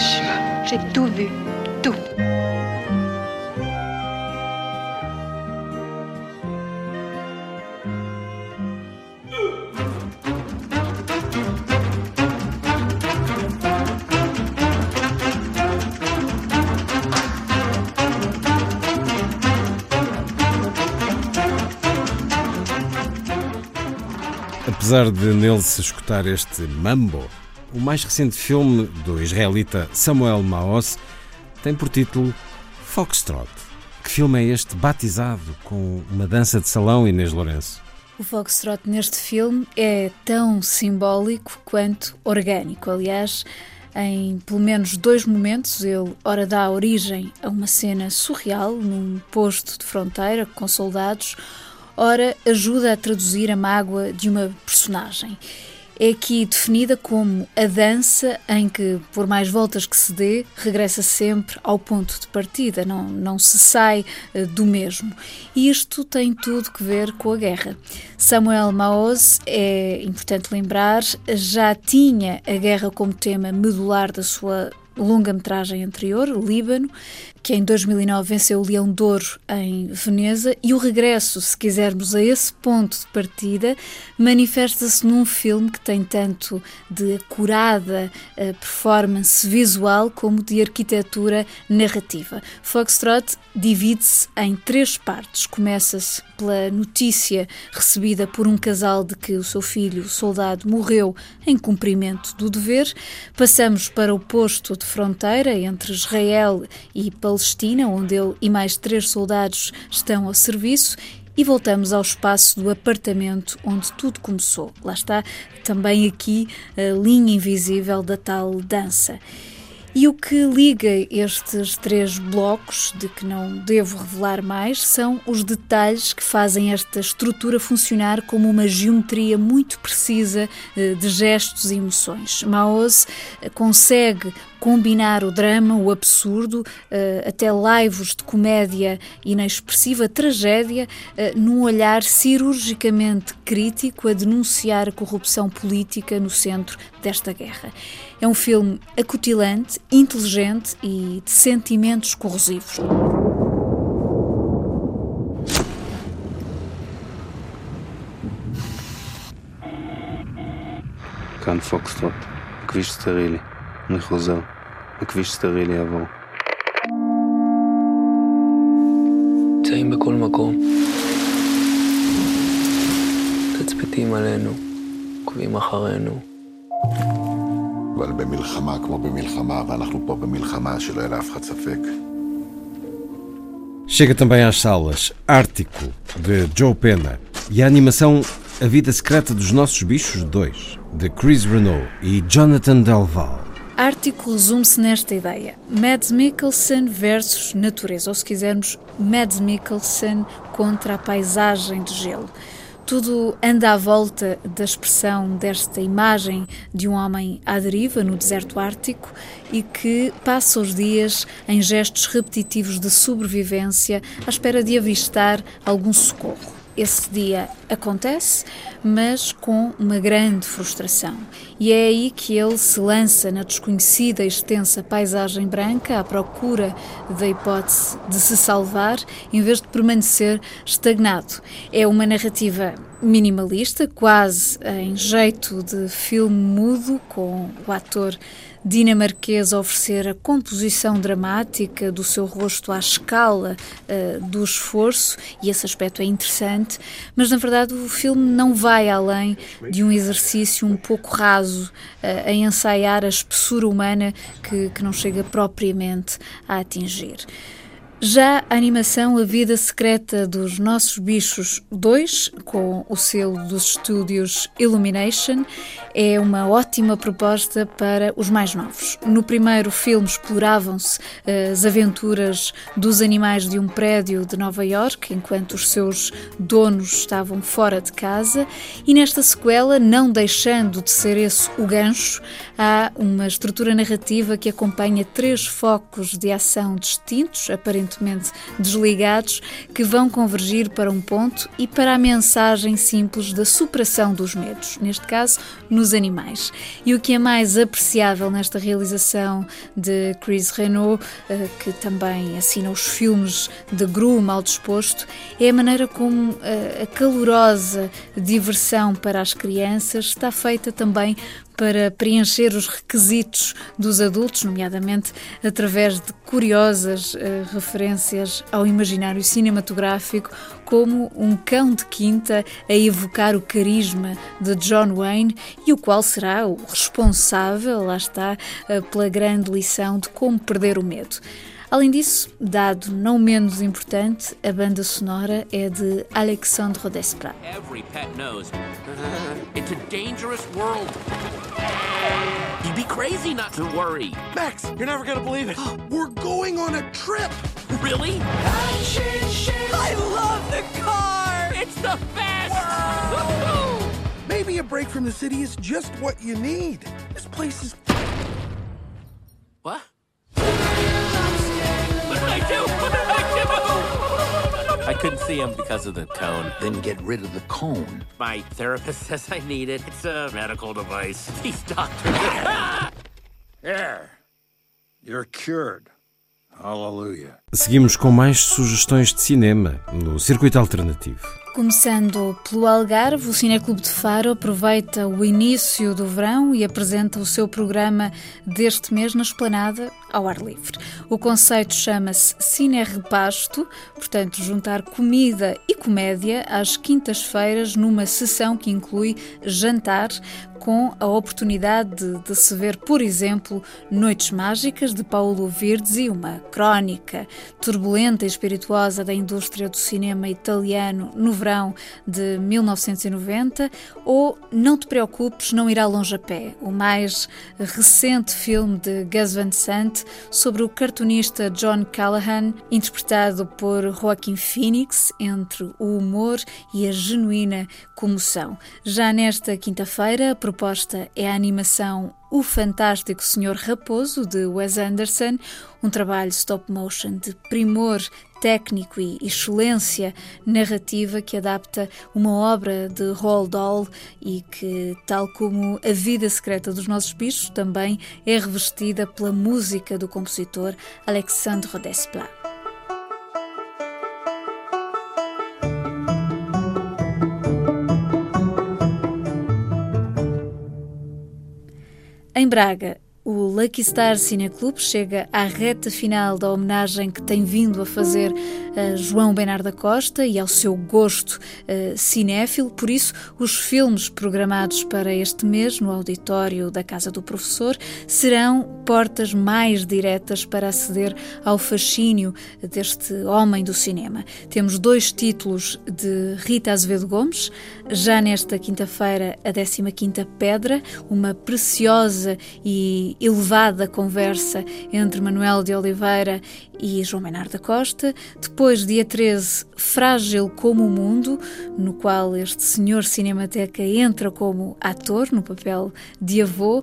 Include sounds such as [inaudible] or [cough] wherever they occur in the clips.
Hiroshima. J'ai tout vu. Tout. Apesar de nele se escutar este mambo, o mais recente filme do israelita Samuel Maoz tem por título Foxtrot. Que filme é este batizado com uma dança de salão, Inês Lourenço? O Foxtrot neste filme é tão simbólico quanto orgânico. Aliás, em pelo menos dois momentos, ele ora dá origem a uma cena surreal num posto de fronteira com soldados, ora ajuda a traduzir a mágoa de uma personagem. É aqui definida como a dança em que, por mais voltas que se dê, regressa sempre ao ponto de partida, não, não se sai eh, do mesmo. E isto tem tudo que ver com a guerra. Samuel Maoz, é importante lembrar, já tinha a guerra como tema medular da sua longa-metragem anterior, Líbano, que em 2009 venceu o Leão de Ouro em Veneza, e o regresso, se quisermos, a esse ponto de partida, manifesta-se num filme que tem tanto de acurada uh, performance visual como de arquitetura narrativa. Foxtrot divide-se em três partes. Começa-se pela notícia recebida por um casal de que o seu filho, soldado, morreu em cumprimento do dever. Passamos para o posto de fronteira entre Israel e Palestina, onde ele e mais três soldados estão ao serviço. E voltamos ao espaço do apartamento onde tudo começou. Lá está também aqui a linha invisível da tal dança. E o que liga estes três blocos, de que não devo revelar mais, são os detalhes que fazem esta estrutura funcionar como uma geometria muito precisa eh, de gestos e emoções. Maoz eh, consegue combinar o drama, o absurdo, eh, até laivos de comédia e na expressiva tragédia, eh, num olhar cirurgicamente crítico a denunciar a corrupção política no centro desta guerra. É um filme acutilante, inteligente e de sentimentos corrosivos. Kann Foxtrot, Quiz Sterile. אני חוזר, הכביש סטרילי יעבור. נמצאים בכל מקום. תצפיתים עלינו, עוקבים אחרינו. אבל במלחמה כמו במלחמה, ואנחנו פה במלחמה, שלא יהיה לאף אחד ספק. Chega também às salas Ártico, de Joe Pena, e a animação A Vida Secreta dos Nossos Bichos 2, de Chris Renault e Jonathan Delval. Ártico resume-se nesta ideia: Mads Mikkelsen versus natureza, ou se quisermos, Mads Mikkelsen contra a paisagem de gelo. Tudo anda à volta da expressão desta imagem de um homem à deriva no deserto ártico e que passa os dias em gestos repetitivos de sobrevivência à espera de avistar algum socorro. Esse dia acontece, mas com uma grande frustração. E é aí que ele se lança na desconhecida e extensa paisagem branca à procura da hipótese de se salvar, em vez de permanecer estagnado. É uma narrativa minimalista, quase em jeito de filme mudo, com o ator dinamarquês a oferecer a composição dramática do seu rosto à escala uh, do esforço, e esse aspecto é interessante, mas na verdade o filme não vai além de um exercício um pouco raso uh, a ensaiar a espessura humana que, que não chega propriamente a atingir. Já a animação A Vida Secreta dos Nossos Bichos 2, com o selo dos estúdios Illumination, é uma ótima proposta para os mais novos. No primeiro filme exploravam-se eh, as aventuras dos animais de um prédio de Nova York, enquanto os seus donos estavam fora de casa, e nesta sequela, não deixando de ser esse o gancho, há uma estrutura narrativa que acompanha três focos de ação distintos, aparentemente aparentemente desligados, que vão convergir para um ponto e para a mensagem simples da superação dos medos, neste caso nos animais. E o que é mais apreciável nesta realização de Chris Renault, eh, que também assina os filmes de Gru Mal Disposto, é a maneira como eh, a calorosa diversão para as crianças está feita também para preencher os requisitos dos adultos, nomeadamente através de curiosas uh, referências ao imaginário cinematográfico, como um cão de quinta a evocar o carisma de John Wayne e o qual será o responsável, lá está, uh, pela grande lição de como perder o medo. Além disso, dado não menos importante, a banda sonora é de Alexandre Desplat. Every pet knows [laughs] it's a dangerous world. You'd be crazy not to worry. Max, you're never gonna believe it. [gasps] We're going on a trip. Really? I love the car. It's the best. [laughs] Maybe a break from the city is just what you need. This place is. What? I do? What did I do? I couldn't see him because of the cone. Then get rid of the cone. My therapist [laughs] says I need it. It's a medical device. [laughs] These doctors. [laughs] there. You're cured. Hallelujah. Seguimos com mais sugestões de cinema no circuito alternativo. Começando pelo Algarve, o Cineclube de Faro aproveita o início do verão e apresenta o seu programa deste mês na esplanada ao ar livre. O conceito chama-se Cine Repasto, portanto, juntar comida e comédia às quintas-feiras numa sessão que inclui jantar com a oportunidade de, se ver, por exemplo, Noites Mágicas de Paulo Virzi, uma crónica turbulenta e espirituosa da indústria do cinema italiano no verão de 1990, ou Não Te Preocupes, Não Irá Longe a Pé, o mais recente filme de Gus Van Sant sobre o cartunista John Callahan, interpretado por Joaquin Phoenix, entre o humor e a genuína comoção. Já nesta quinta-feira, a proposta é a animação O Fantástico Senhor Raposo, de Wes Anderson, um trabalho stop motion de primor técnico e excelência narrativa que adapta uma obra de Roald Dahl e que, tal como A Vida Secreta dos Nossos Bichos, também é revestida pela música do compositor Alexandre Desplat. Braga, o Lucky Star Cine Club chega à reta final da homenagem que tem vindo a fazer a João Bernardo da Costa e ao seu gosto uh, cinéfilo. Por isso, os filmes programados para este mês no auditório da Casa do Professor serão portas mais diretas para aceder ao fascínio deste homem do cinema. Temos dois títulos de Rita Azevedo Gomes, já nesta quinta-feira, a 15ª Pedra, uma preciosa e elevada conversa entre Manuel de Oliveira e João Menard da Costa. Depois, dia 13, Frágil como o Mundo, no qual este senhor Cinemateca entra como ator no papel de avô.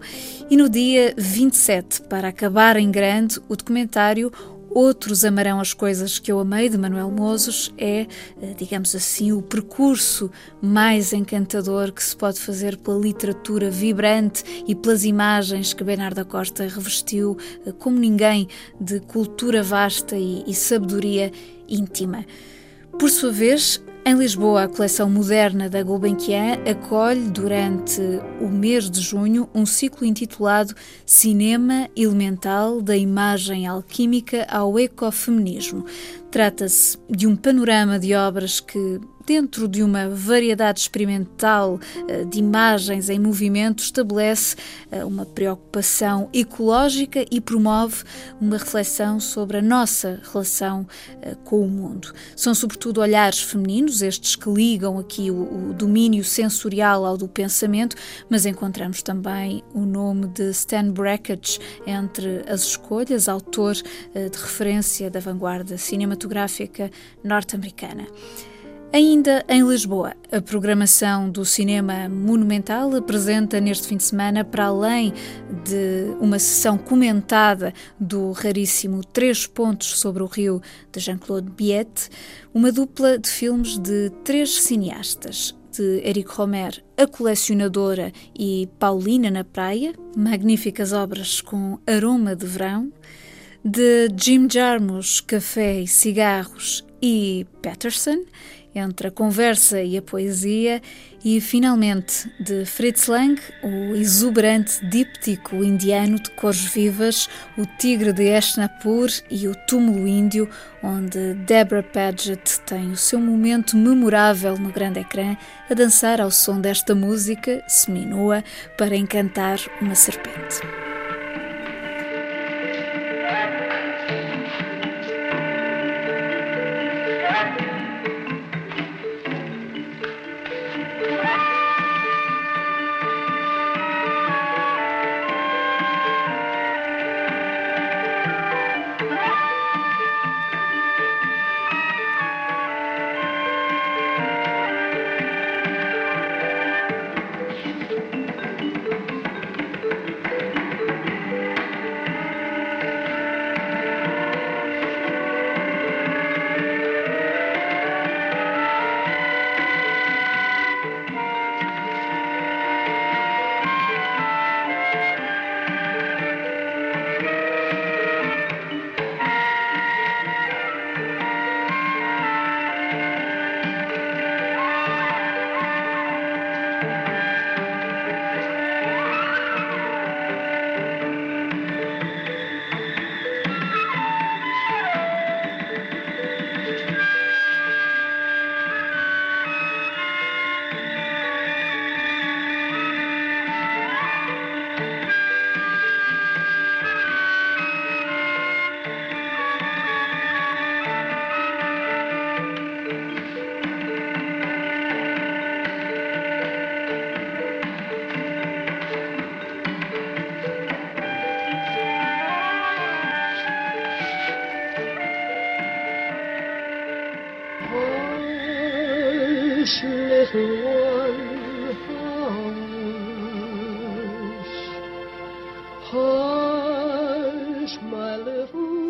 E no dia 27, para acabar em grande, o documentário Outros Amarão as Coisas que Eu Amei, de Manuel Mozos, é, eh, digamos assim, o percurso mais encantador que se pode fazer pela literatura vibrante e pelas imagens que Bernardo Costa revestiu eh, como ninguém de cultura vasta e, e sabedoria íntima. Por sua vez, em Lisboa, a coleção moderna da Gulbenkian acolhe durante o mês de junho um ciclo intitulado Cinema Elemental da Imagem Alquímica ao Ecofeminismo. Trata-se de um panorama de obras que dentro de uma variedade experimental eh, de imagens em movimento, estabelece eh, uma preocupação ecológica e promove uma reflexão sobre a nossa relação eh, com o mundo. São, sobretudo, olhares femininos, estes que ligam aqui o, domínio sensorial ao do pensamento, mas encontramos também o nome de Stan Brakhage entre as escolhas, autor de referência da vanguarda cinematográfica norte-americana. Ainda em Lisboa, a programação do Cinema Monumental apresenta neste fim de semana, para além de uma sessão comentada do raríssimo Três Pontos sobre o Rio de Jean-Claude Biette, uma dupla de filmes de três cineastas, de Eric Romer, A Colecionadora e Paulina na Praia, magníficas obras com aroma de verão, de Jim Jarmusch, Café e Cigarros e Patterson, entre a conversa e a poesia, e finalmente de Fritz Lang, o exuberante díptico indiano de cores vivas, o Tigre de Eshnapur e o Túmulo Índio, onde Deborah Paget tem o seu momento memorável no grande ecrã a dançar ao som desta música, seminua, para encantar uma serpente.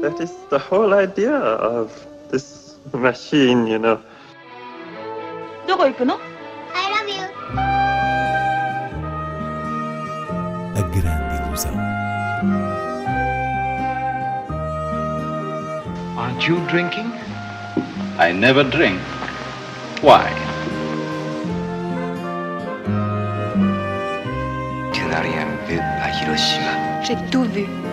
That is the whole idea of this machine, you know. どこ行くの I love you. A grande ilusão. Aren't you drinking? I never drink. Why? Tu n'as rien vu à Hiroshima. J'ai tout vu, tout.